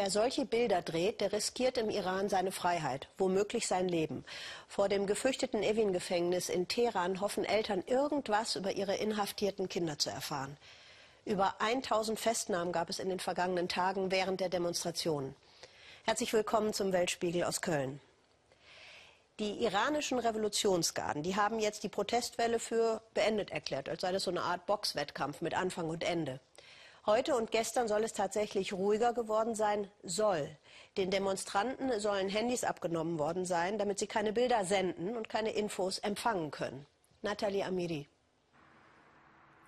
Wer solche Bilder dreht, der riskiert im Iran seine Freiheit, womöglich sein Leben. Vor dem gefürchteten Evin-Gefängnis in Teheran hoffen Eltern, irgendwas über ihre inhaftierten Kinder zu erfahren. Über 1000 Festnahmen gab es in den vergangenen Tagen während der Demonstrationen. Herzlich willkommen zum Weltspiegel aus Köln. Die iranischen Revolutionsgarden, die haben jetzt die Protestwelle für beendet erklärt, als sei das so eine Art Boxwettkampf mit Anfang und Ende. Heute und gestern soll es tatsächlich ruhiger geworden sein, soll. Den Demonstranten sollen Handys abgenommen worden sein, damit sie keine Bilder senden und keine Infos empfangen können. Nathalie Amiri.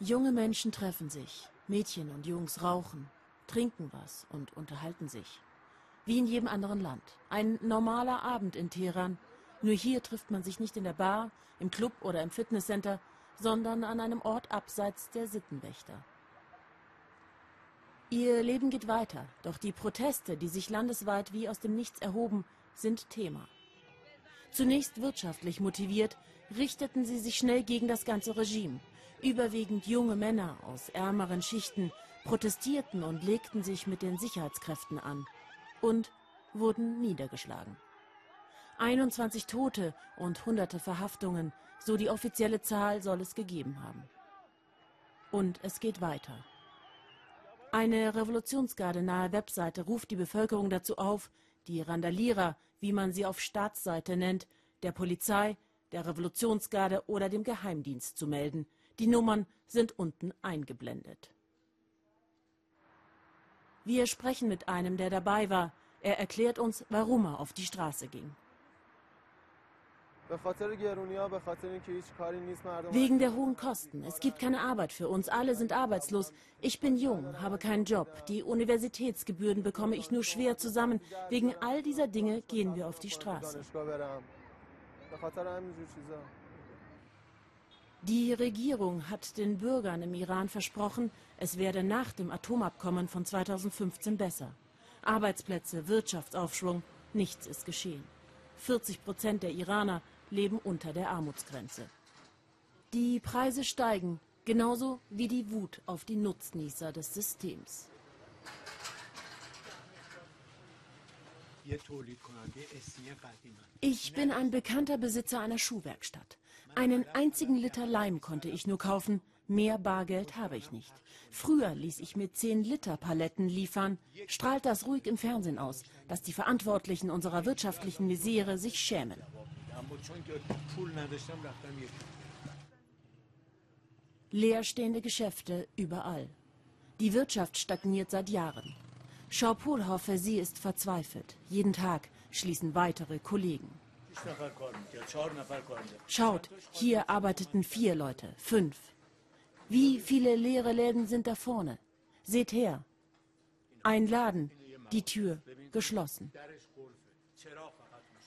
Junge Menschen treffen sich. Mädchen und Jungs rauchen, trinken was und unterhalten sich. Wie in jedem anderen Land. Ein normaler Abend in Teheran. Nur hier trifft man sich nicht in der Bar, im Club oder im Fitnesscenter, sondern an einem Ort abseits der Sittenwächter. Ihr Leben geht weiter, doch die Proteste, die sich landesweit wie aus dem Nichts erhoben, sind Thema. Zunächst wirtschaftlich motiviert, richteten sie sich schnell gegen das ganze Regime. Überwiegend junge Männer aus ärmeren Schichten protestierten und legten sich mit den Sicherheitskräften an und wurden niedergeschlagen. 21 Tote und hunderte Verhaftungen, so die offizielle Zahl soll es gegeben haben. Und es geht weiter. Eine Revolutionsgarde nahe Webseite ruft die Bevölkerung dazu auf, die Randalierer, wie man sie auf Staatsseite nennt, der Polizei, der Revolutionsgarde oder dem Geheimdienst zu melden. Die Nummern sind unten eingeblendet. Wir sprechen mit einem, der dabei war. Er erklärt uns, warum er auf die Straße ging. Wegen der hohen Kosten. Es gibt keine Arbeit für uns. Alle sind arbeitslos. Ich bin jung, habe keinen Job. Die Universitätsgebühren bekomme ich nur schwer zusammen. Wegen all dieser Dinge gehen wir auf die Straße. Die Regierung hat den Bürgern im Iran versprochen, es werde nach dem Atomabkommen von 2015 besser. Arbeitsplätze, Wirtschaftsaufschwung, nichts ist geschehen. 40 Prozent der Iraner leben unter der Armutsgrenze. Die Preise steigen, genauso wie die Wut auf die Nutznießer des Systems. Ich bin ein bekannter Besitzer einer Schuhwerkstatt. Einen einzigen Liter Leim konnte ich nur kaufen, mehr Bargeld habe ich nicht. Früher ließ ich mir 10 Liter Paletten liefern. Strahlt das ruhig im Fernsehen aus, dass die Verantwortlichen unserer wirtschaftlichen Misere sich schämen. Leerstehende Geschäfte überall. Die Wirtschaft stagniert seit Jahren. Schaupol hoffe, sie ist verzweifelt. Jeden Tag schließen weitere Kollegen. Schaut, hier arbeiteten vier Leute, fünf. Wie viele leere Läden sind da vorne? Seht her. Ein Laden, die Tür geschlossen.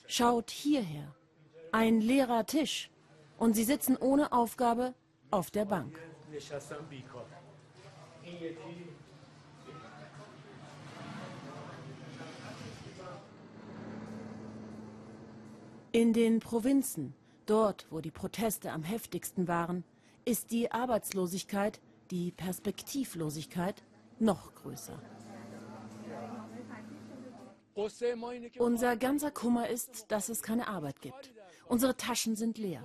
Schaut hierher. Ein leerer Tisch. Und sie sitzen ohne Aufgabe auf der Bank. In den Provinzen, dort wo die Proteste am heftigsten waren, ist die Arbeitslosigkeit, die Perspektivlosigkeit noch größer. Unser ganzer Kummer ist, dass es keine Arbeit gibt. Unsere Taschen sind leer.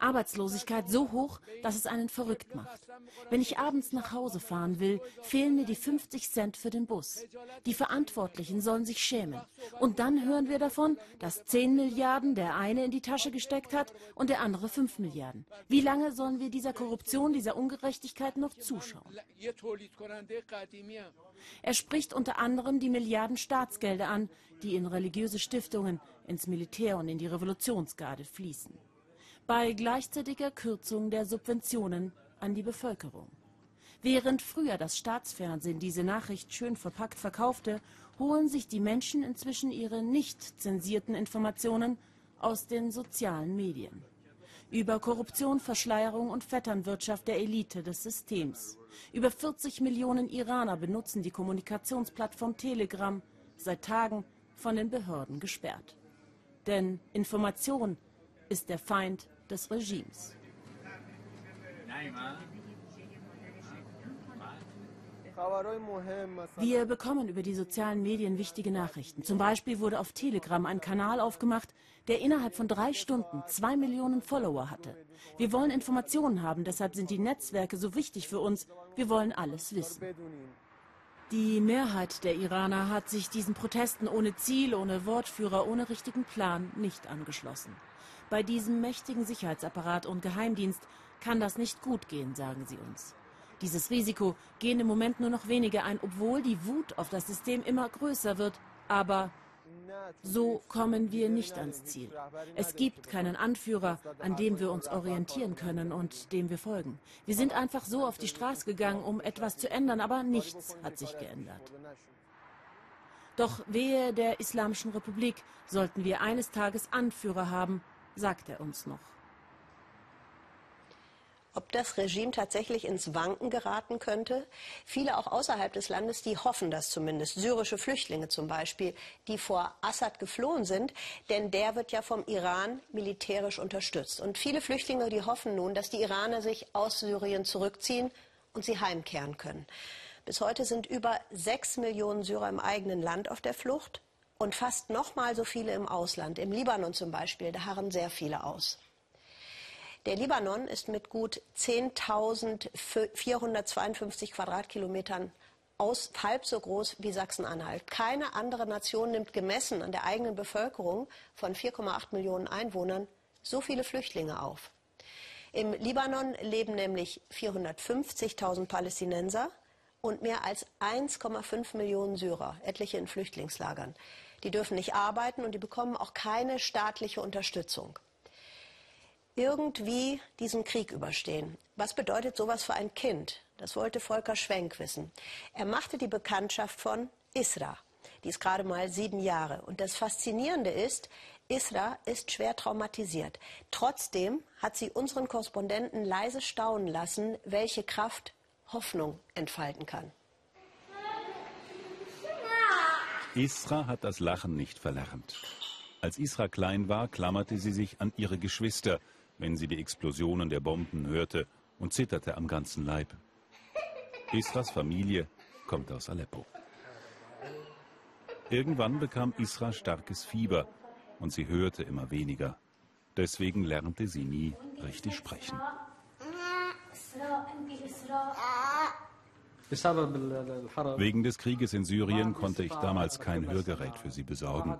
Arbeitslosigkeit so hoch, dass es einen verrückt macht. Wenn ich abends nach Hause fahren will, fehlen mir die 50 Cent für den Bus. Die Verantwortlichen sollen sich schämen. Und dann hören wir davon, dass 10 Milliarden der eine in die Tasche gesteckt hat und der andere 5 Milliarden. Wie lange sollen wir dieser Korruption, dieser Ungerechtigkeit noch zuschauen? Er spricht unter anderem die Milliarden Staatsgelder an, die in religiöse Stiftungen, ins Militär und in die Revolutionsgarde fließen. Bei gleichzeitiger Kürzung der Subventionen an die Bevölkerung. Während früher das Staatsfernsehen diese Nachricht schön verpackt verkaufte, holen sich die Menschen inzwischen ihre nicht zensierten Informationen aus den sozialen Medien. Über Korruption, Verschleierung und Vetternwirtschaft der Elite des Systems. Über 40 Millionen Iraner benutzen die Kommunikationsplattform Telegram, seit Tagen von den Behörden gesperrt. Denn Information ist der Feind des Regimes. Wir bekommen über die sozialen Medien wichtige Nachrichten. Zum Beispiel wurde auf Telegram ein Kanal aufgemacht, der innerhalb von drei Stunden zwei Millionen Follower hatte. Wir wollen Informationen haben, deshalb sind die Netzwerke so wichtig für uns. Wir wollen alles wissen. Die Mehrheit der Iraner hat sich diesen Protesten ohne Ziel, ohne Wortführer, ohne richtigen Plan nicht angeschlossen. Bei diesem mächtigen Sicherheitsapparat und Geheimdienst kann das nicht gut gehen, sagen sie uns. Dieses Risiko gehen im Moment nur noch wenige ein, obwohl die Wut auf das System immer größer wird. Aber so kommen wir nicht ans Ziel. Es gibt keinen Anführer, an dem wir uns orientieren können und dem wir folgen. Wir sind einfach so auf die Straße gegangen, um etwas zu ändern, aber nichts hat sich geändert. Doch wehe der Islamischen Republik sollten wir eines Tages Anführer haben, sagt er uns noch. Ob das Regime tatsächlich ins Wanken geraten könnte. Viele auch außerhalb des Landes, die hoffen das zumindest. Syrische Flüchtlinge zum Beispiel, die vor Assad geflohen sind, denn der wird ja vom Iran militärisch unterstützt. Und viele Flüchtlinge, die hoffen nun, dass die Iraner sich aus Syrien zurückziehen und sie heimkehren können. Bis heute sind über sechs Millionen Syrer im eigenen Land auf der Flucht und fast noch mal so viele im Ausland. Im Libanon zum Beispiel, da harren sehr viele aus. Der Libanon ist mit gut 10.452 Quadratkilometern aus, halb so groß wie Sachsen-Anhalt. Keine andere Nation nimmt gemessen an der eigenen Bevölkerung von 4,8 Millionen Einwohnern so viele Flüchtlinge auf. Im Libanon leben nämlich 450.000 Palästinenser und mehr als 1,5 Millionen Syrer, etliche in Flüchtlingslagern. Die dürfen nicht arbeiten und die bekommen auch keine staatliche Unterstützung irgendwie diesen Krieg überstehen. Was bedeutet sowas für ein Kind? Das wollte Volker Schwenk wissen. Er machte die Bekanntschaft von Isra. Die ist gerade mal sieben Jahre. Und das Faszinierende ist, Isra ist schwer traumatisiert. Trotzdem hat sie unseren Korrespondenten leise staunen lassen, welche Kraft Hoffnung entfalten kann. Isra hat das Lachen nicht verlernt. Als Isra klein war, klammerte sie sich an ihre Geschwister, wenn sie die Explosionen der Bomben hörte und zitterte am ganzen Leib. Isras Familie kommt aus Aleppo. Irgendwann bekam Isra starkes Fieber und sie hörte immer weniger. Deswegen lernte sie nie richtig sprechen. Wegen des Krieges in Syrien konnte ich damals kein Hörgerät für sie besorgen.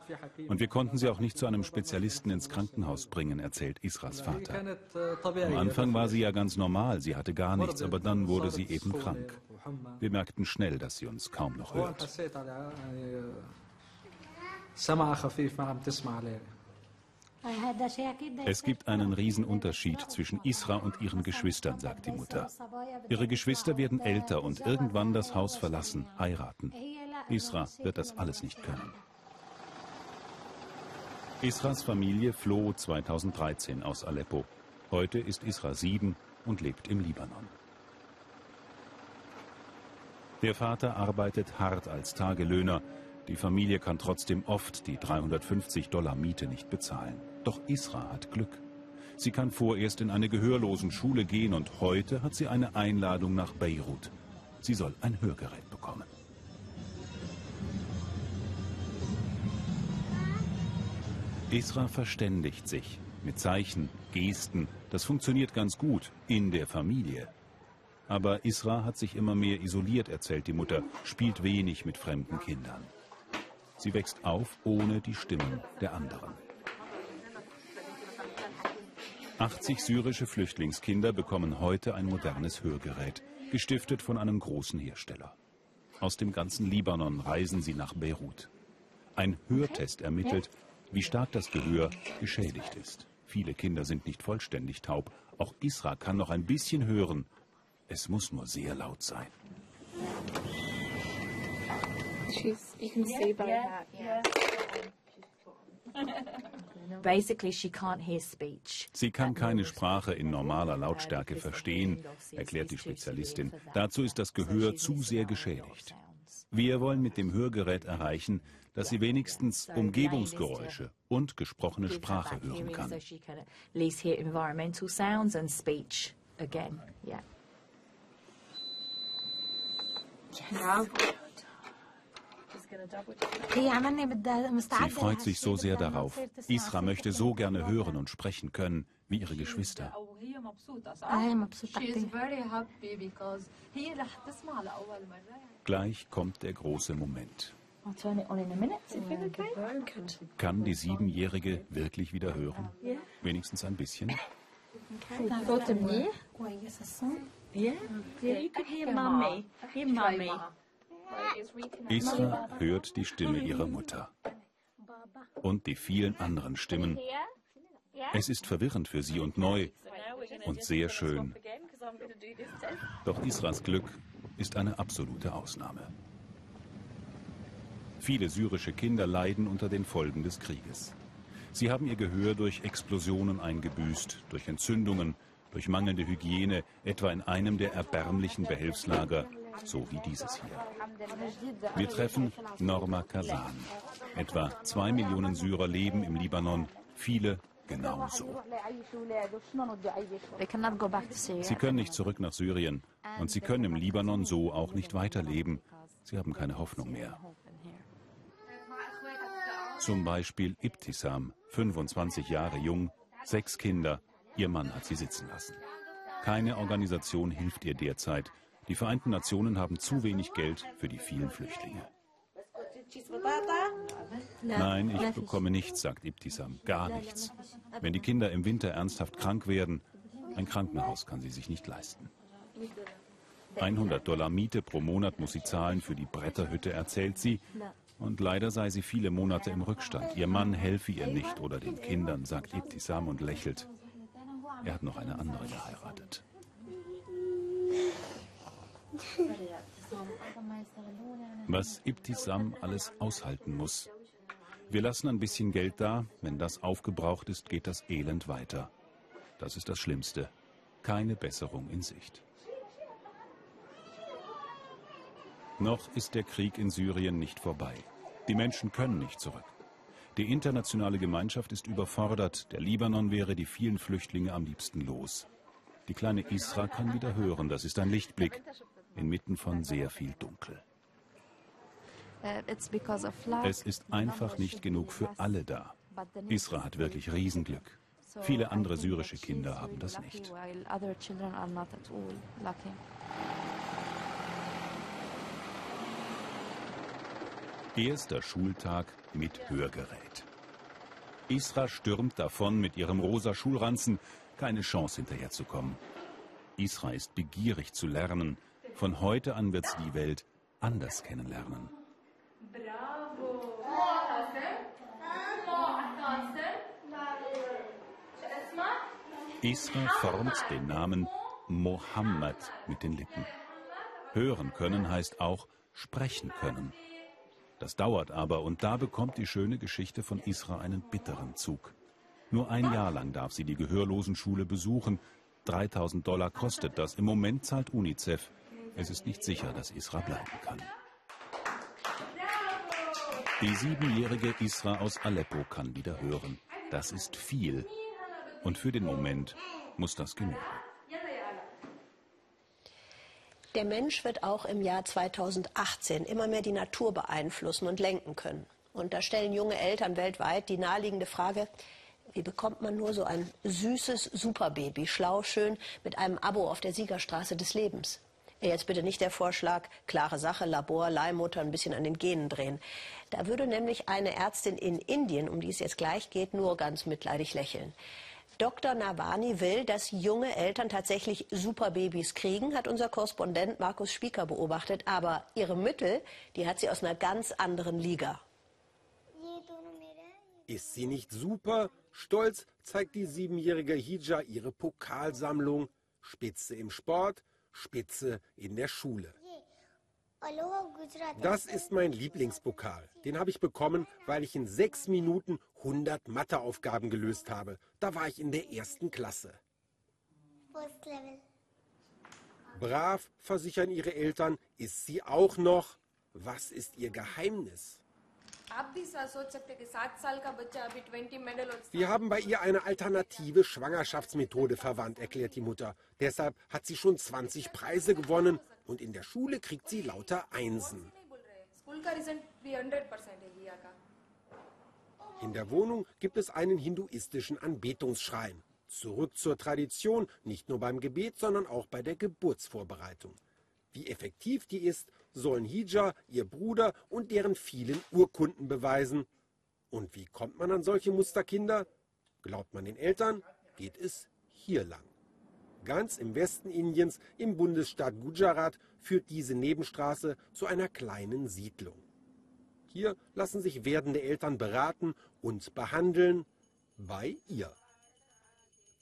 Und wir konnten sie auch nicht zu einem Spezialisten ins Krankenhaus bringen, erzählt Isras Vater. Am Anfang war sie ja ganz normal, sie hatte gar nichts, aber dann wurde sie eben krank. Wir merkten schnell, dass sie uns kaum noch hört. Es gibt einen Riesenunterschied zwischen Isra und ihren Geschwistern, sagt die Mutter. Ihre Geschwister werden älter und irgendwann das Haus verlassen, heiraten. Isra wird das alles nicht können. Isras Familie floh 2013 aus Aleppo. Heute ist Isra sieben und lebt im Libanon. Der Vater arbeitet hart als Tagelöhner. Die Familie kann trotzdem oft die 350 Dollar Miete nicht bezahlen. Doch Isra hat Glück. Sie kann vorerst in eine gehörlosen Schule gehen und heute hat sie eine Einladung nach Beirut. Sie soll ein Hörgerät bekommen. Isra verständigt sich mit Zeichen, Gesten. Das funktioniert ganz gut in der Familie. Aber Isra hat sich immer mehr isoliert, erzählt die Mutter, spielt wenig mit fremden Kindern. Sie wächst auf ohne die Stimmen der anderen. 80 syrische Flüchtlingskinder bekommen heute ein modernes Hörgerät, gestiftet von einem großen Hersteller. Aus dem ganzen Libanon reisen sie nach Beirut. Ein Hörtest ermittelt, wie stark das Gehör geschädigt ist. Viele Kinder sind nicht vollständig taub. Auch Isra kann noch ein bisschen hören. Es muss nur sehr laut sein. She's, you can see by that, yeah. Sie kann keine Sprache in normaler Lautstärke verstehen, erklärt die Spezialistin. Dazu ist das Gehör zu sehr geschädigt. Wir wollen mit dem Hörgerät erreichen, dass sie wenigstens Umgebungsgeräusche und gesprochene Sprache hören kann. Sie freut sich so sehr darauf. Isra möchte so gerne hören und sprechen können wie ihre Geschwister. Gleich kommt der große Moment. Kann die Siebenjährige wirklich wieder hören? Wenigstens ein bisschen? Isra hört die Stimme ihrer Mutter und die vielen anderen Stimmen. Es ist verwirrend für sie und neu und sehr schön. Doch Isras Glück ist eine absolute Ausnahme. Viele syrische Kinder leiden unter den Folgen des Krieges. Sie haben ihr Gehör durch Explosionen eingebüßt, durch Entzündungen, durch mangelnde Hygiene, etwa in einem der erbärmlichen Behelfslager, so wie dieses hier. Wir treffen Norma Kazan. Etwa zwei Millionen Syrer leben im Libanon, viele genauso. Sie können nicht zurück nach Syrien und sie können im Libanon so auch nicht weiterleben. Sie haben keine Hoffnung mehr. Zum Beispiel Ibtisam, 25 Jahre jung, sechs Kinder. Ihr Mann hat sie sitzen lassen. Keine Organisation hilft ihr derzeit. Die Vereinten Nationen haben zu wenig Geld für die vielen Flüchtlinge. Nein, ich bekomme nichts, sagt Ibtisam, gar nichts. Wenn die Kinder im Winter ernsthaft krank werden, ein Krankenhaus kann sie sich nicht leisten. 100 Dollar Miete pro Monat muss sie zahlen für die Bretterhütte, erzählt sie. Und leider sei sie viele Monate im Rückstand. Ihr Mann helfe ihr nicht oder den Kindern, sagt Ibtisam und lächelt. Er hat noch eine andere geheiratet. Was Ibtisam alles aushalten muss. Wir lassen ein bisschen Geld da. Wenn das aufgebraucht ist, geht das Elend weiter. Das ist das Schlimmste. Keine Besserung in Sicht. Noch ist der Krieg in Syrien nicht vorbei. Die Menschen können nicht zurück. Die internationale Gemeinschaft ist überfordert. Der Libanon wäre die vielen Flüchtlinge am liebsten los. Die kleine Isra kann wieder hören. Das ist ein Lichtblick inmitten von sehr viel Dunkel. Es ist einfach nicht genug für alle da. Isra hat wirklich Riesenglück. Viele andere syrische Kinder haben das nicht. Erster Schultag mit Hörgerät. Isra stürmt davon mit ihrem rosa Schulranzen, keine Chance hinterherzukommen. Isra ist begierig zu lernen. Von heute an wird sie die Welt anders kennenlernen. Isra formt den Namen Mohammed mit den Lippen. Hören können heißt auch sprechen können. Das dauert aber und da bekommt die schöne Geschichte von Isra einen bitteren Zug. Nur ein Jahr lang darf sie die Gehörlosenschule besuchen. 3000 Dollar kostet das. Im Moment zahlt UNICEF. Es ist nicht sicher, dass Isra bleiben kann. Die siebenjährige Isra aus Aleppo kann wieder hören. Das ist viel. Und für den Moment muss das genügen. Der Mensch wird auch im Jahr 2018 immer mehr die Natur beeinflussen und lenken können. Und da stellen junge Eltern weltweit die naheliegende Frage, wie bekommt man nur so ein süßes Superbaby, schlau, schön, mit einem Abo auf der Siegerstraße des Lebens? Jetzt bitte nicht der Vorschlag, klare Sache, Labor, Leihmutter, ein bisschen an den Genen drehen. Da würde nämlich eine Ärztin in Indien, um die es jetzt gleich geht, nur ganz mitleidig lächeln. Dr. Nawani will, dass junge Eltern tatsächlich Superbabys kriegen, hat unser Korrespondent Markus Spieker beobachtet. Aber ihre Mittel, die hat sie aus einer ganz anderen Liga. Ist sie nicht super? Stolz zeigt die siebenjährige Hija ihre Pokalsammlung. Spitze im Sport, Spitze in der Schule. Das ist mein Lieblingspokal. Den habe ich bekommen, weil ich in sechs Minuten 100 Matheaufgaben gelöst habe. Da war ich in der ersten Klasse. Brav, versichern ihre Eltern, ist sie auch noch. Was ist ihr Geheimnis? Wir haben bei ihr eine alternative Schwangerschaftsmethode verwandt, erklärt die Mutter. Deshalb hat sie schon 20 Preise gewonnen und in der Schule kriegt sie lauter Einsen. In der Wohnung gibt es einen hinduistischen Anbetungsschrein. Zurück zur Tradition, nicht nur beim Gebet, sondern auch bei der Geburtsvorbereitung. Wie effektiv die ist, sollen Hija, ihr Bruder und deren vielen Urkunden beweisen. Und wie kommt man an solche Musterkinder? Glaubt man den Eltern, geht es hier lang. Ganz im Westen Indiens, im Bundesstaat Gujarat, führt diese Nebenstraße zu einer kleinen Siedlung. Hier lassen sich werdende Eltern beraten und behandeln bei ihr.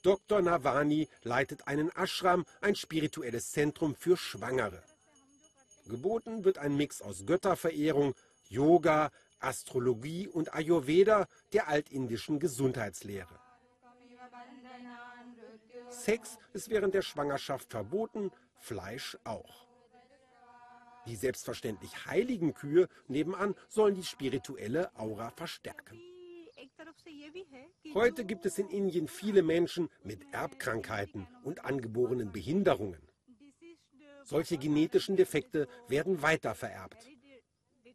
Dr. Navani leitet einen Ashram, ein spirituelles Zentrum für Schwangere. Geboten wird ein Mix aus Götterverehrung, Yoga, Astrologie und Ayurveda, der altindischen Gesundheitslehre. Sex ist während der Schwangerschaft verboten, Fleisch auch. Die selbstverständlich heiligen Kühe nebenan sollen die spirituelle Aura verstärken. Heute gibt es in Indien viele Menschen mit Erbkrankheiten und angeborenen Behinderungen. Solche genetischen Defekte werden weitervererbt.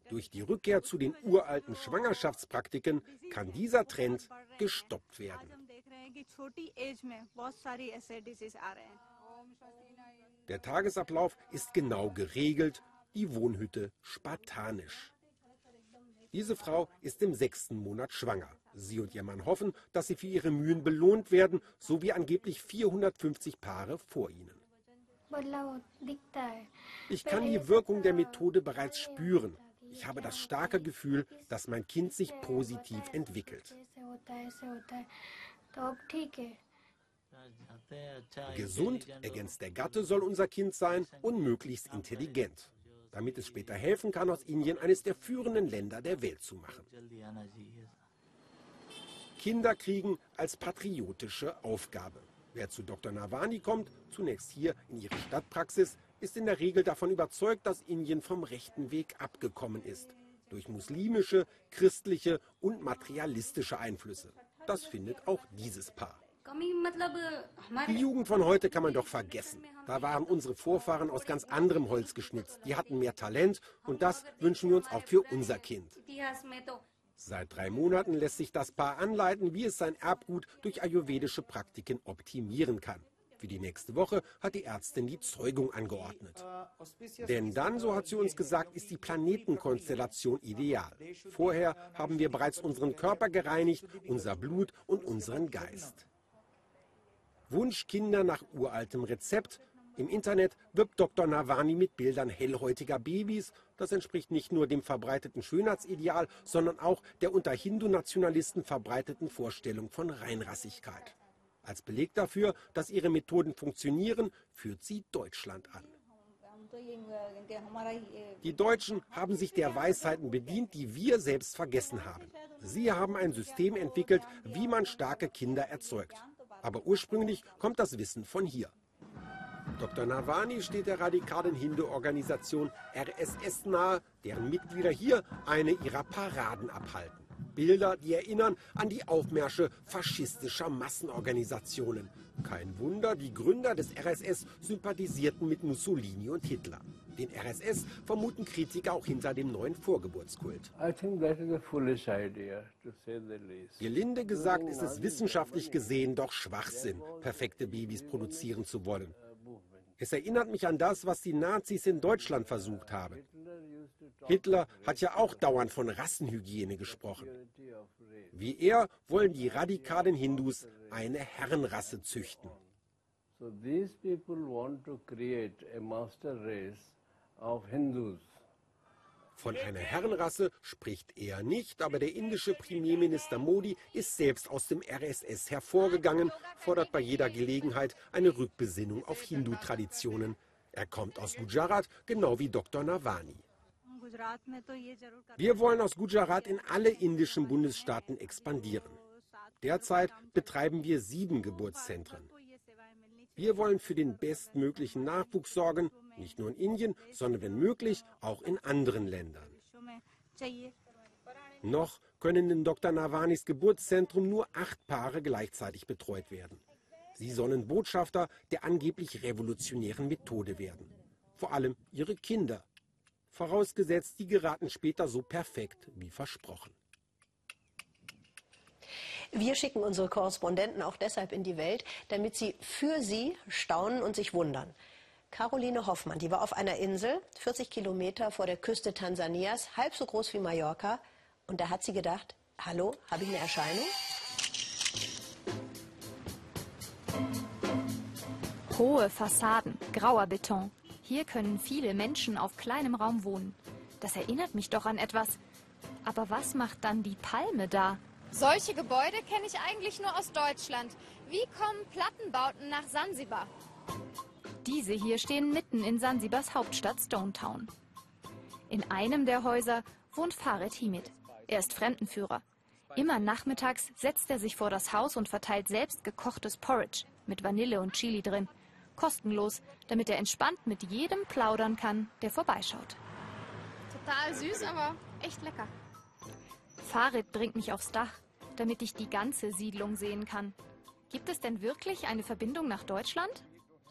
Durch die Rückkehr zu den uralten Schwangerschaftspraktiken kann dieser Trend gestoppt werden. Der Tagesablauf ist genau geregelt, die Wohnhütte spartanisch. Diese Frau ist im sechsten Monat schwanger. Sie und ihr Mann hoffen, dass sie für ihre Mühen belohnt werden, so wie angeblich 450 Paare vor ihnen. Ich kann die Wirkung der Methode bereits spüren. Ich habe das starke Gefühl, dass mein Kind sich positiv entwickelt. Gesund, ergänzt der Gatte, soll unser Kind sein und möglichst intelligent damit es später helfen kann, aus Indien eines der führenden Länder der Welt zu machen. Kinder kriegen als patriotische Aufgabe. Wer zu Dr. Navani kommt, zunächst hier in ihre Stadtpraxis, ist in der Regel davon überzeugt, dass Indien vom rechten Weg abgekommen ist. Durch muslimische, christliche und materialistische Einflüsse. Das findet auch dieses Paar. Die Jugend von heute kann man doch vergessen. Da waren unsere Vorfahren aus ganz anderem Holz geschnitzt. Die hatten mehr Talent und das wünschen wir uns auch für unser Kind. Seit drei Monaten lässt sich das Paar anleiten, wie es sein Erbgut durch ayurvedische Praktiken optimieren kann. Für die nächste Woche hat die Ärztin die Zeugung angeordnet. Denn dann, so hat sie uns gesagt, ist die Planetenkonstellation ideal. Vorher haben wir bereits unseren Körper gereinigt, unser Blut und unseren Geist. Wunschkinder nach uraltem Rezept. Im Internet wirbt Dr. Navani mit Bildern hellhäutiger Babys. Das entspricht nicht nur dem verbreiteten Schönheitsideal, sondern auch der unter Hindu-Nationalisten verbreiteten Vorstellung von Reinrassigkeit. Als Beleg dafür, dass ihre Methoden funktionieren, führt sie Deutschland an. Die Deutschen haben sich der Weisheiten bedient, die wir selbst vergessen haben. Sie haben ein System entwickelt, wie man starke Kinder erzeugt. Aber ursprünglich kommt das Wissen von hier. Dr. Navani steht der radikalen Hindu-Organisation RSS nahe, deren Mitglieder hier eine ihrer Paraden abhalten. Bilder, die erinnern an die Aufmärsche faschistischer Massenorganisationen. Kein Wunder, die Gründer des RSS sympathisierten mit Mussolini und Hitler. Den RSS vermuten Kritiker auch hinter dem neuen Vorgeburtskult. Gelinde gesagt ist es wissenschaftlich gesehen doch Schwachsinn, perfekte Babys produzieren zu wollen. Es erinnert mich an das, was die Nazis in Deutschland versucht haben. Hitler hat ja auch dauernd von Rassenhygiene gesprochen. Wie er wollen die radikalen Hindus eine Herrenrasse züchten. So these people want to create a master race of Hindus. Von einer Herrenrasse spricht er nicht, aber der indische Premierminister Modi ist selbst aus dem RSS hervorgegangen, fordert bei jeder Gelegenheit eine Rückbesinnung auf Hindu-Traditionen. Er kommt aus Gujarat, genau wie Dr. Navani. Wir wollen aus Gujarat in alle indischen Bundesstaaten expandieren. Derzeit betreiben wir sieben Geburtszentren. Wir wollen für den bestmöglichen Nachwuchs sorgen, nicht nur in Indien, sondern wenn möglich auch in anderen Ländern. Noch können in Dr. Navanis Geburtszentrum nur acht Paare gleichzeitig betreut werden. Sie sollen Botschafter der angeblich revolutionären Methode werden. vor allem ihre Kinder. Vorausgesetzt, die geraten später so perfekt wie versprochen. Wir schicken unsere Korrespondenten auch deshalb in die Welt, damit sie für sie staunen und sich wundern. Caroline Hoffmann, die war auf einer Insel, 40 Kilometer vor der Küste Tansanias, halb so groß wie Mallorca. Und da hat sie gedacht, hallo, habe ich eine Erscheinung? Hohe Fassaden, grauer Beton. Hier können viele Menschen auf kleinem Raum wohnen. Das erinnert mich doch an etwas. Aber was macht dann die Palme da? Solche Gebäude kenne ich eigentlich nur aus Deutschland. Wie kommen Plattenbauten nach Sansibar? Diese hier stehen mitten in Sansibars Hauptstadt Stonetown. In einem der Häuser wohnt Farid Himid. Er ist Fremdenführer. Immer nachmittags setzt er sich vor das Haus und verteilt selbst gekochtes Porridge mit Vanille und Chili drin. Kostenlos, damit er entspannt mit jedem plaudern kann, der vorbeischaut. Total süß, aber echt lecker. Farid bringt mich aufs Dach damit ich die ganze Siedlung sehen kann. Gibt es denn wirklich eine Verbindung nach Deutschland?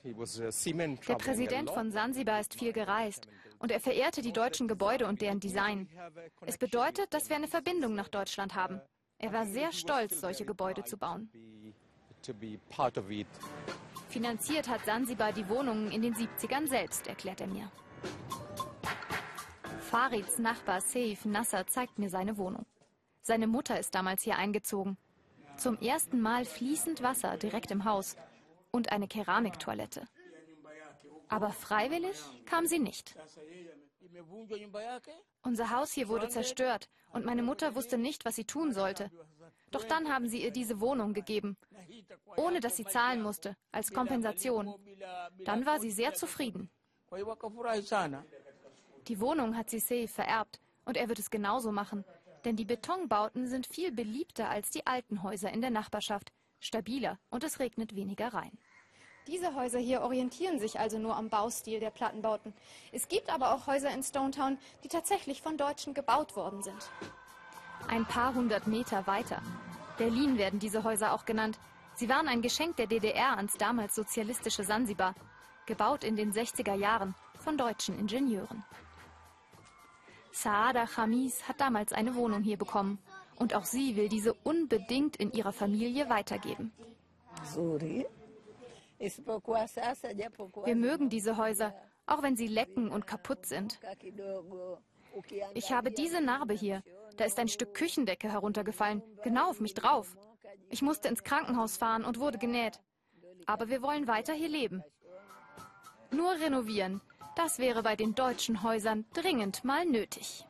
Der Präsident von Sansibar ist viel gereist und er verehrte die deutschen Gebäude und deren Design. Es bedeutet, dass wir eine Verbindung nach Deutschland haben. Er war sehr stolz, solche Gebäude zu bauen. Finanziert hat Sansibar die Wohnungen in den 70ern selbst, erklärt er mir. Farids Nachbar Seif Nasser zeigt mir seine Wohnung. Seine Mutter ist damals hier eingezogen. Zum ersten Mal fließend Wasser direkt im Haus und eine Keramiktoilette. Aber freiwillig kam sie nicht. Unser Haus hier wurde zerstört und meine Mutter wusste nicht, was sie tun sollte. Doch dann haben sie ihr diese Wohnung gegeben, ohne dass sie zahlen musste, als Kompensation. Dann war sie sehr zufrieden. Die Wohnung hat Safe vererbt und er wird es genauso machen. Denn die Betonbauten sind viel beliebter als die alten Häuser in der Nachbarschaft, stabiler und es regnet weniger rein. Diese Häuser hier orientieren sich also nur am Baustil der Plattenbauten. Es gibt aber auch Häuser in Stonetown, die tatsächlich von Deutschen gebaut worden sind. Ein paar hundert Meter weiter. Berlin werden diese Häuser auch genannt. Sie waren ein Geschenk der DDR ans damals sozialistische Sansibar, gebaut in den 60er Jahren von deutschen Ingenieuren. Saada Khamis hat damals eine Wohnung hier bekommen. Und auch sie will diese unbedingt in ihrer Familie weitergeben. Wir mögen diese Häuser, auch wenn sie lecken und kaputt sind. Ich habe diese Narbe hier. Da ist ein Stück Küchendecke heruntergefallen, genau auf mich drauf. Ich musste ins Krankenhaus fahren und wurde genäht. Aber wir wollen weiter hier leben. Nur renovieren, das wäre bei den deutschen Häusern dringend mal nötig.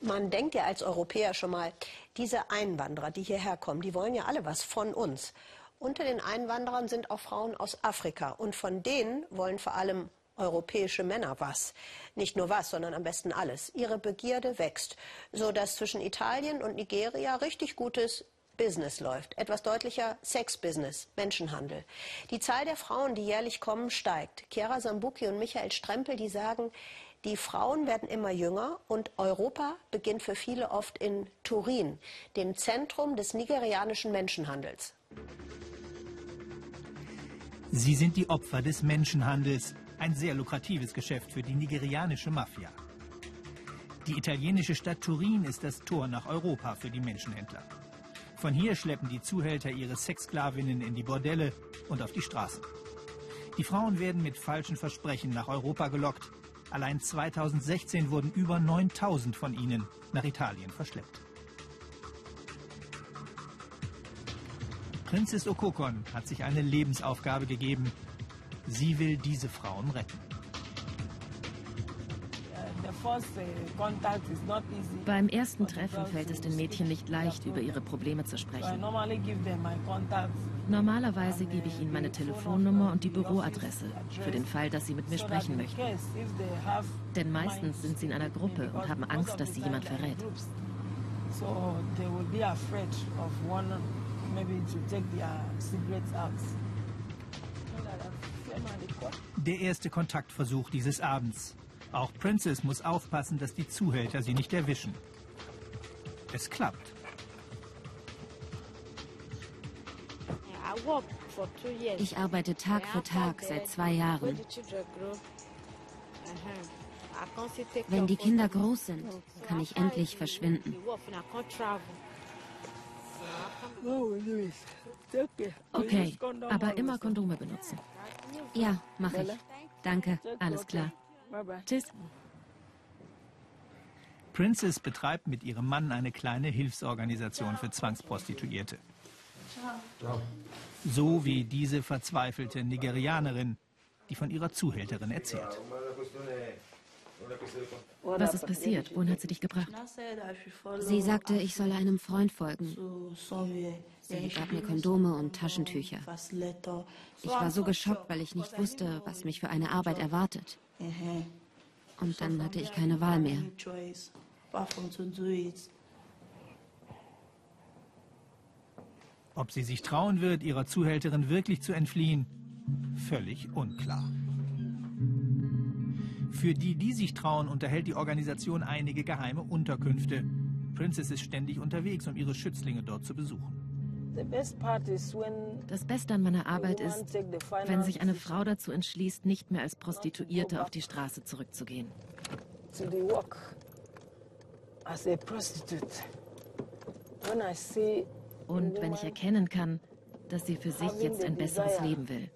Man denkt ja als Europäer schon mal, diese Einwanderer, die hierher kommen, die wollen ja alle was von uns. Unter den Einwanderern sind auch Frauen aus Afrika. Und von denen wollen vor allem europäische Männer was. Nicht nur was, sondern am besten alles. Ihre Begierde wächst, sodass zwischen Italien und Nigeria richtig gutes Business läuft. Etwas deutlicher Sex-Business, Menschenhandel. Die Zahl der Frauen, die jährlich kommen, steigt. Chiara Sambuki und Michael Strempel, die sagen, die Frauen werden immer jünger und Europa beginnt für viele oft in Turin, dem Zentrum des nigerianischen Menschenhandels. Sie sind die Opfer des Menschenhandels, ein sehr lukratives Geschäft für die nigerianische Mafia. Die italienische Stadt Turin ist das Tor nach Europa für die Menschenhändler. Von hier schleppen die Zuhälter ihre Sexsklavinnen in die Bordelle und auf die Straßen. Die Frauen werden mit falschen Versprechen nach Europa gelockt. Allein 2016 wurden über 9000 von ihnen nach Italien verschleppt. Prinzess Okokon hat sich eine Lebensaufgabe gegeben. Sie will diese Frauen retten. Beim ersten Treffen fällt es den Mädchen nicht leicht, über ihre Probleme zu sprechen. Normalerweise gebe ich ihnen meine Telefonnummer und die Büroadresse, für den Fall, dass sie mit mir sprechen möchten. Denn meistens sind sie in einer Gruppe und haben Angst, dass sie jemand verrät. Der erste Kontaktversuch dieses Abends. Auch Princess muss aufpassen, dass die Zuhälter sie nicht erwischen. Es klappt. Ich arbeite Tag für Tag seit zwei Jahren. Wenn die Kinder groß sind, kann ich endlich verschwinden. Okay, aber immer Kondome benutzen. Ja, mache ich. Danke, alles klar. Tschüss. Princess betreibt mit ihrem Mann eine kleine Hilfsorganisation für Zwangsprostituierte. So wie diese verzweifelte Nigerianerin, die von ihrer Zuhälterin erzählt. Was ist passiert? Wohin hat sie dich gebracht? Sie sagte, ich solle einem Freund folgen. Sie gab mir Kondome und Taschentücher. Ich war so geschockt, weil ich nicht wusste, was mich für eine Arbeit erwartet. Und dann hatte ich keine Wahl mehr. Ob sie sich trauen wird, ihrer Zuhälterin wirklich zu entfliehen, völlig unklar. Für die, die sich trauen, unterhält die Organisation einige geheime Unterkünfte. Princess ist ständig unterwegs, um ihre Schützlinge dort zu besuchen. Das Beste an meiner Arbeit ist, wenn sich eine Frau dazu entschließt, nicht mehr als Prostituierte auf die Straße zurückzugehen. Und wenn ich erkennen kann, dass sie für sich jetzt ein besseres Leben will.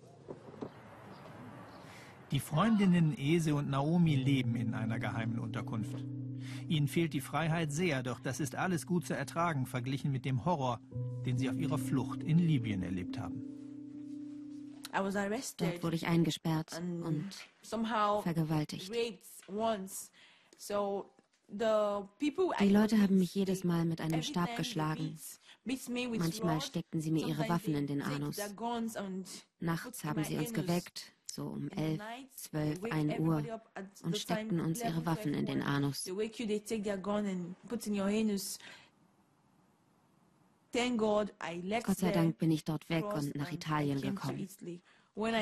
Die Freundinnen Ese und Naomi leben in einer geheimen Unterkunft. Ihnen fehlt die Freiheit sehr, doch das ist alles gut zu ertragen, verglichen mit dem Horror, den sie auf ihrer Flucht in Libyen erlebt haben. Dort wurde ich eingesperrt und vergewaltigt. Die Leute haben mich jedes Mal mit einem Stab geschlagen. Manchmal steckten sie mir ihre Waffen in den Anus. Nachts haben sie uns geweckt, so um 11, 12, 1 Uhr und steckten uns ihre Waffen in den Anus. Gott sei Dank bin ich dort weg und nach Italien gekommen.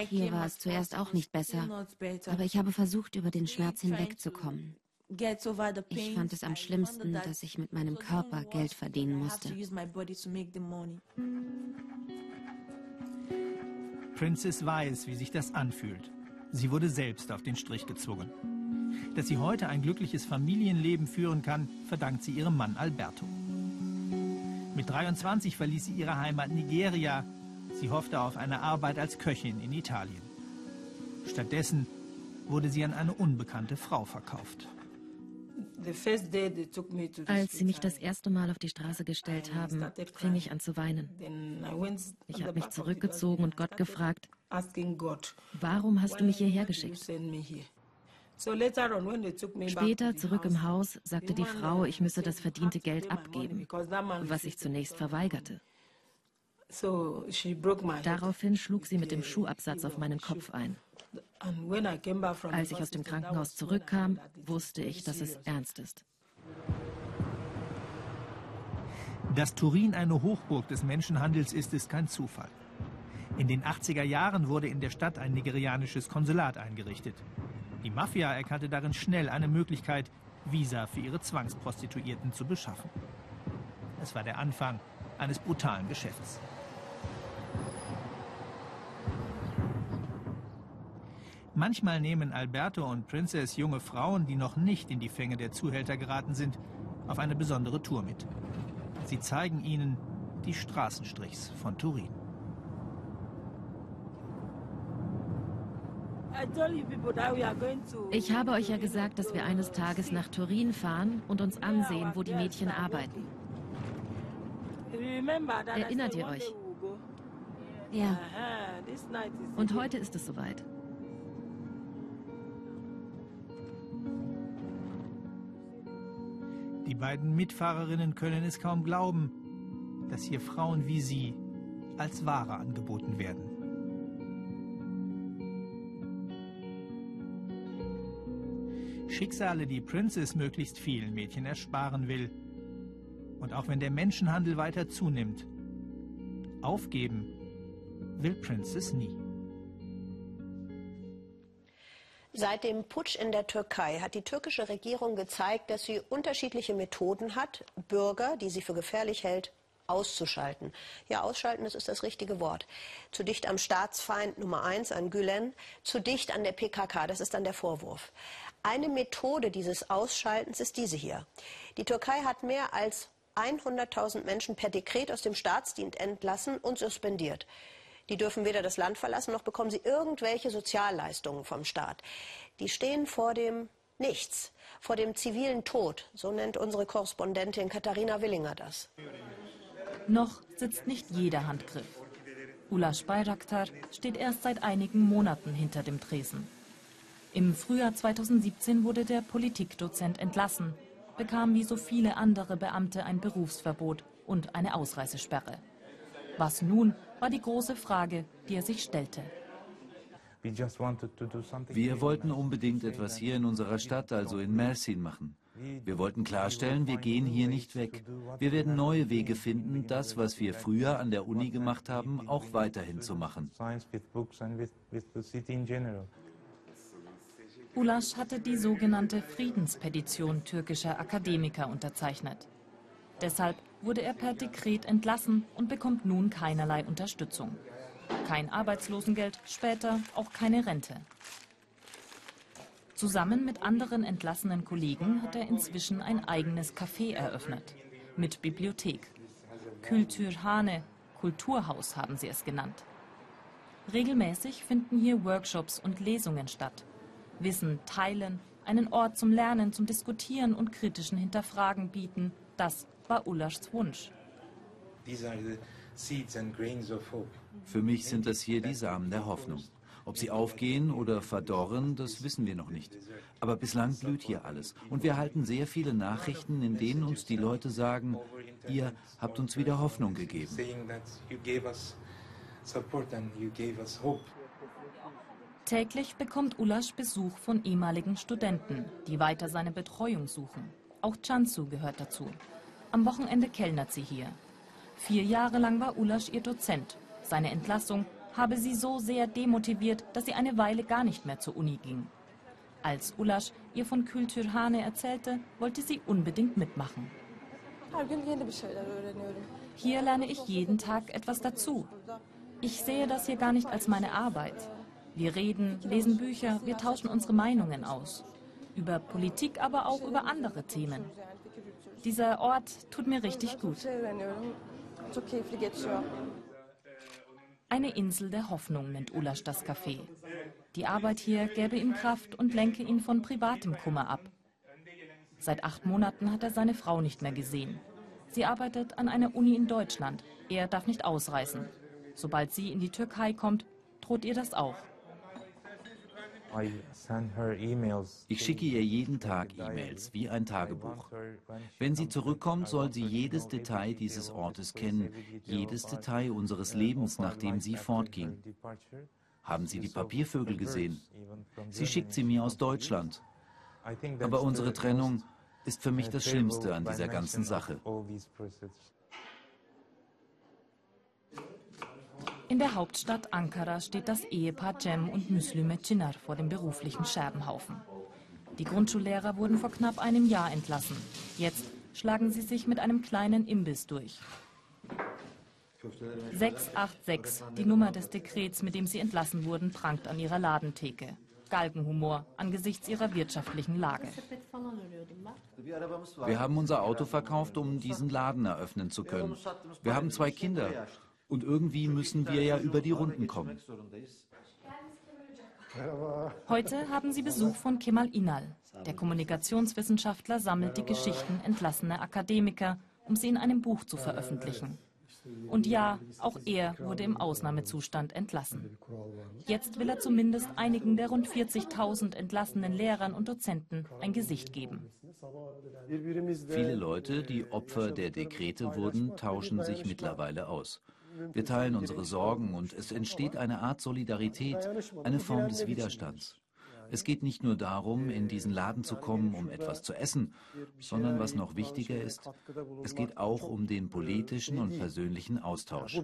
Hier war es zuerst auch nicht besser, aber ich habe versucht, über den Schmerz hinwegzukommen. Ich fand es am schlimmsten, dass ich mit meinem Körper Geld verdienen musste. Princess weiß, wie sich das anfühlt. Sie wurde selbst auf den Strich gezwungen. Dass sie heute ein glückliches Familienleben führen kann, verdankt sie ihrem Mann Alberto. Mit 23 verließ sie ihre Heimat Nigeria. Sie hoffte auf eine Arbeit als Köchin in Italien. Stattdessen wurde sie an eine unbekannte Frau verkauft. Als sie mich das erste Mal auf die Straße gestellt haben, fing ich an zu weinen. Ich habe mich zurückgezogen und Gott gefragt, warum hast du mich hierher geschickt? Später, zurück im Haus, sagte die Frau, ich müsse das verdiente Geld abgeben, was ich zunächst verweigerte. Daraufhin schlug sie mit dem Schuhabsatz auf meinen Kopf ein. Als ich aus dem Krankenhaus zurückkam, wusste ich, dass es ernst ist. Dass Turin eine Hochburg des Menschenhandels ist, ist kein Zufall. In den 80er Jahren wurde in der Stadt ein nigerianisches Konsulat eingerichtet. Die Mafia erkannte darin schnell eine Möglichkeit, Visa für ihre Zwangsprostituierten zu beschaffen. Es war der Anfang eines brutalen Geschäfts. Manchmal nehmen Alberto und Princess junge Frauen, die noch nicht in die Fänge der Zuhälter geraten sind, auf eine besondere Tour mit. Sie zeigen ihnen die Straßenstrichs von Turin. Ich habe euch ja gesagt, dass wir eines Tages nach Turin fahren und uns ansehen, wo die Mädchen arbeiten. Erinnert ihr euch? Ja. Und heute ist es soweit. Die beiden Mitfahrerinnen können es kaum glauben, dass hier Frauen wie sie als Ware angeboten werden. Schicksale, die Princess möglichst vielen Mädchen ersparen will. Und auch wenn der Menschenhandel weiter zunimmt, aufgeben will Princess nie. Seit dem Putsch in der Türkei hat die türkische Regierung gezeigt, dass sie unterschiedliche Methoden hat, Bürger, die sie für gefährlich hält, auszuschalten. Ja, ausschalten, das ist das richtige Wort. Zu dicht am Staatsfeind Nummer eins, an Gülen, zu dicht an der PKK, das ist dann der Vorwurf. Eine Methode dieses Ausschaltens ist diese hier. Die Türkei hat mehr als 100.000 Menschen per Dekret aus dem Staatsdienst entlassen und suspendiert. Die dürfen weder das Land verlassen, noch bekommen sie irgendwelche Sozialleistungen vom Staat. Die stehen vor dem Nichts, vor dem zivilen Tod. So nennt unsere Korrespondentin Katharina Willinger das. Noch sitzt nicht jeder Handgriff. Ulas Bayraktar steht erst seit einigen Monaten hinter dem Tresen. Im Frühjahr 2017 wurde der Politikdozent entlassen, bekam wie so viele andere Beamte ein Berufsverbot und eine Ausreisesperre. Was nun, war die große Frage, die er sich stellte. Wir wollten unbedingt etwas hier in unserer Stadt, also in Mersin, machen. Wir wollten klarstellen, wir gehen hier nicht weg. Wir werden neue Wege finden, das, was wir früher an der Uni gemacht haben, auch weiterhin zu machen. Ulasch hatte die sogenannte Friedenspetition türkischer Akademiker unterzeichnet. Deshalb wurde er per Dekret entlassen und bekommt nun keinerlei Unterstützung. Kein Arbeitslosengeld, später auch keine Rente. Zusammen mit anderen entlassenen Kollegen hat er inzwischen ein eigenes Café eröffnet. Mit Bibliothek. Kulturhane, Kulturhaus haben sie es genannt. Regelmäßig finden hier Workshops und Lesungen statt. Wissen teilen, einen Ort zum Lernen, zum Diskutieren und kritischen Hinterfragen bieten, das war Ullers Wunsch. Für mich sind das hier die Samen der Hoffnung. Ob sie aufgehen oder verdorren, das wissen wir noch nicht. Aber bislang blüht hier alles. Und wir erhalten sehr viele Nachrichten, in denen uns die Leute sagen, ihr habt uns wieder Hoffnung gegeben. Täglich bekommt Ulasch Besuch von ehemaligen Studenten, die weiter seine Betreuung suchen. Auch Chansu gehört dazu. Am Wochenende kellnert sie hier. Vier Jahre lang war Ulasch ihr Dozent. Seine Entlassung habe sie so sehr demotiviert, dass sie eine Weile gar nicht mehr zur Uni ging. Als Ulasch ihr von Kültürhane erzählte, wollte sie unbedingt mitmachen. Hier lerne ich jeden Tag etwas dazu. Ich sehe das hier gar nicht als meine Arbeit. Wir reden, lesen Bücher, wir tauschen unsere Meinungen aus. Über Politik, aber auch über andere Themen. Dieser Ort tut mir richtig gut. Eine Insel der Hoffnung nennt Ulasch das Café. Die Arbeit hier gäbe ihm Kraft und lenke ihn von privatem Kummer ab. Seit acht Monaten hat er seine Frau nicht mehr gesehen. Sie arbeitet an einer Uni in Deutschland. Er darf nicht ausreisen. Sobald sie in die Türkei kommt, droht ihr das auch. Ich schicke ihr jeden Tag E-Mails wie ein Tagebuch. Wenn sie zurückkommt, soll sie jedes Detail dieses Ortes kennen, jedes Detail unseres Lebens, nachdem sie fortging. Haben Sie die Papiervögel gesehen? Sie schickt sie mir aus Deutschland. Aber unsere Trennung ist für mich das Schlimmste an dieser ganzen Sache. In der Hauptstadt Ankara steht das Ehepaar Cem und Müslüme Çınar vor dem beruflichen Scherbenhaufen. Die Grundschullehrer wurden vor knapp einem Jahr entlassen. Jetzt schlagen sie sich mit einem kleinen Imbiss durch. 686, die Nummer des Dekrets, mit dem sie entlassen wurden, prangt an ihrer Ladentheke. Galgenhumor angesichts ihrer wirtschaftlichen Lage. Wir haben unser Auto verkauft, um diesen Laden eröffnen zu können. Wir haben zwei Kinder. Und irgendwie müssen wir ja über die Runden kommen. Heute haben Sie Besuch von Kemal Inal. Der Kommunikationswissenschaftler sammelt die Geschichten entlassener Akademiker, um sie in einem Buch zu veröffentlichen. Und ja, auch er wurde im Ausnahmezustand entlassen. Jetzt will er zumindest einigen der rund 40.000 entlassenen Lehrern und Dozenten ein Gesicht geben. Viele Leute, die Opfer der Dekrete wurden, tauschen sich mittlerweile aus. Wir teilen unsere Sorgen und es entsteht eine Art Solidarität, eine Form des Widerstands. Es geht nicht nur darum, in diesen Laden zu kommen, um etwas zu essen, sondern was noch wichtiger ist, es geht auch um den politischen und persönlichen Austausch.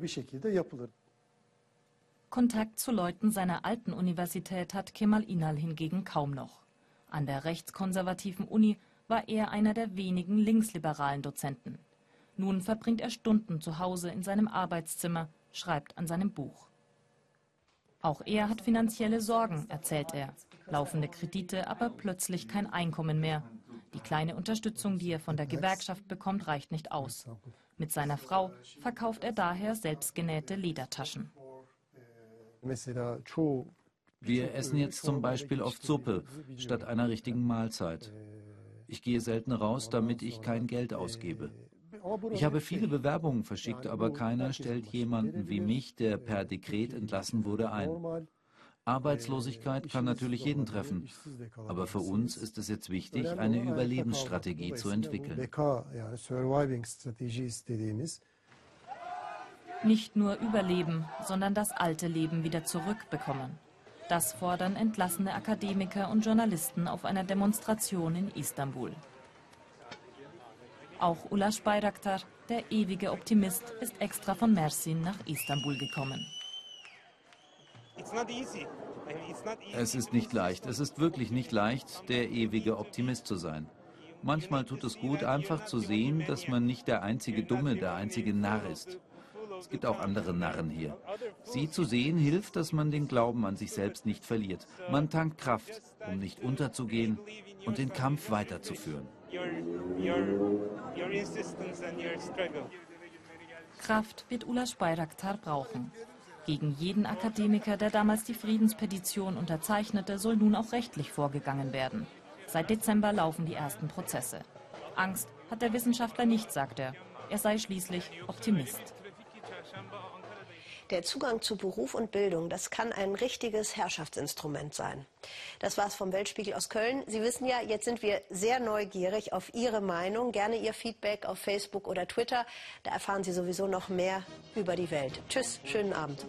Kontakt zu Leuten seiner alten Universität hat Kemal Inal hingegen kaum noch. An der rechtskonservativen Uni war er einer der wenigen linksliberalen Dozenten. Nun verbringt er Stunden zu Hause in seinem Arbeitszimmer, schreibt an seinem Buch. Auch er hat finanzielle Sorgen, erzählt er. Laufende Kredite, aber plötzlich kein Einkommen mehr. Die kleine Unterstützung, die er von der Gewerkschaft bekommt, reicht nicht aus. Mit seiner Frau verkauft er daher selbstgenähte Ledertaschen. Wir essen jetzt zum Beispiel oft Suppe statt einer richtigen Mahlzeit. Ich gehe selten raus, damit ich kein Geld ausgebe. Ich habe viele Bewerbungen verschickt, aber keiner stellt jemanden wie mich, der per Dekret entlassen wurde, ein. Arbeitslosigkeit kann natürlich jeden treffen, aber für uns ist es jetzt wichtig, eine Überlebensstrategie zu entwickeln. Nicht nur überleben, sondern das alte Leben wieder zurückbekommen. Das fordern entlassene Akademiker und Journalisten auf einer Demonstration in Istanbul. Auch Ulaş Bayraktar, der ewige Optimist, ist extra von Mersin nach Istanbul gekommen. Es ist nicht leicht, es ist wirklich nicht leicht, der ewige Optimist zu sein. Manchmal tut es gut, einfach zu sehen, dass man nicht der einzige Dumme, der einzige Narr ist. Es gibt auch andere Narren hier. Sie zu sehen hilft, dass man den Glauben an sich selbst nicht verliert. Man tankt Kraft, um nicht unterzugehen und den Kampf weiterzuführen. Kraft wird Ulas Bayraktar brauchen. Gegen jeden Akademiker, der damals die Friedenspetition unterzeichnete, soll nun auch rechtlich vorgegangen werden. Seit Dezember laufen die ersten Prozesse. Angst hat der Wissenschaftler nicht, sagt er. Er sei schließlich Optimist. Der Zugang zu Beruf und Bildung, das kann ein richtiges Herrschaftsinstrument sein. Das war's vom Weltspiegel aus Köln. Sie wissen ja, jetzt sind wir sehr neugierig auf Ihre Meinung. Gerne Ihr Feedback auf Facebook oder Twitter. Da erfahren Sie sowieso noch mehr über die Welt. Tschüss, schönen Abend.